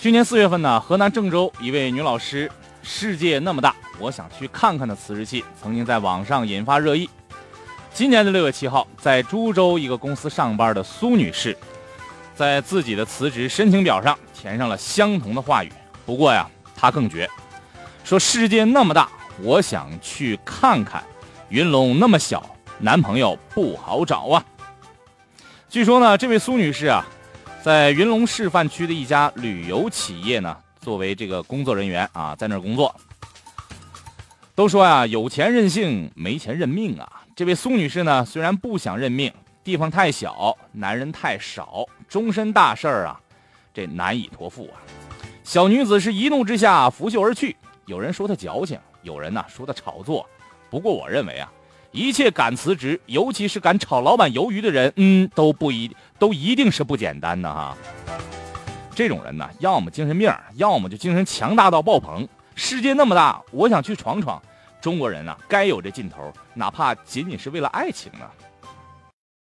去年四月份呢，河南郑州一位女老师“世界那么大，我想去看看”的辞职信曾经在网上引发热议。今年的六月七号，在株洲一个公司上班的苏女士，在自己的辞职申请表上填上了相同的话语。不过呀，她更绝，说世界那么大，我想去看看；云龙那么小，男朋友不好找啊。据说呢，这位苏女士啊。在云龙示范区的一家旅游企业呢，作为这个工作人员啊，在那儿工作。都说呀，有钱任性，没钱认命啊。这位苏女士呢，虽然不想认命，地方太小，男人太少，终身大事儿啊，这难以托付啊。小女子是一怒之下拂袖而去。有人说她矫情，有人呢说她炒作。不过我认为啊。一切敢辞职，尤其是敢炒老板鱿鱼的人，嗯，都不一都一定是不简单的哈。这种人呢，要么精神病，要么就精神强大到爆棚。世界那么大，我想去闯闯。中国人呢，该有这劲头，哪怕仅仅是为了爱情呢。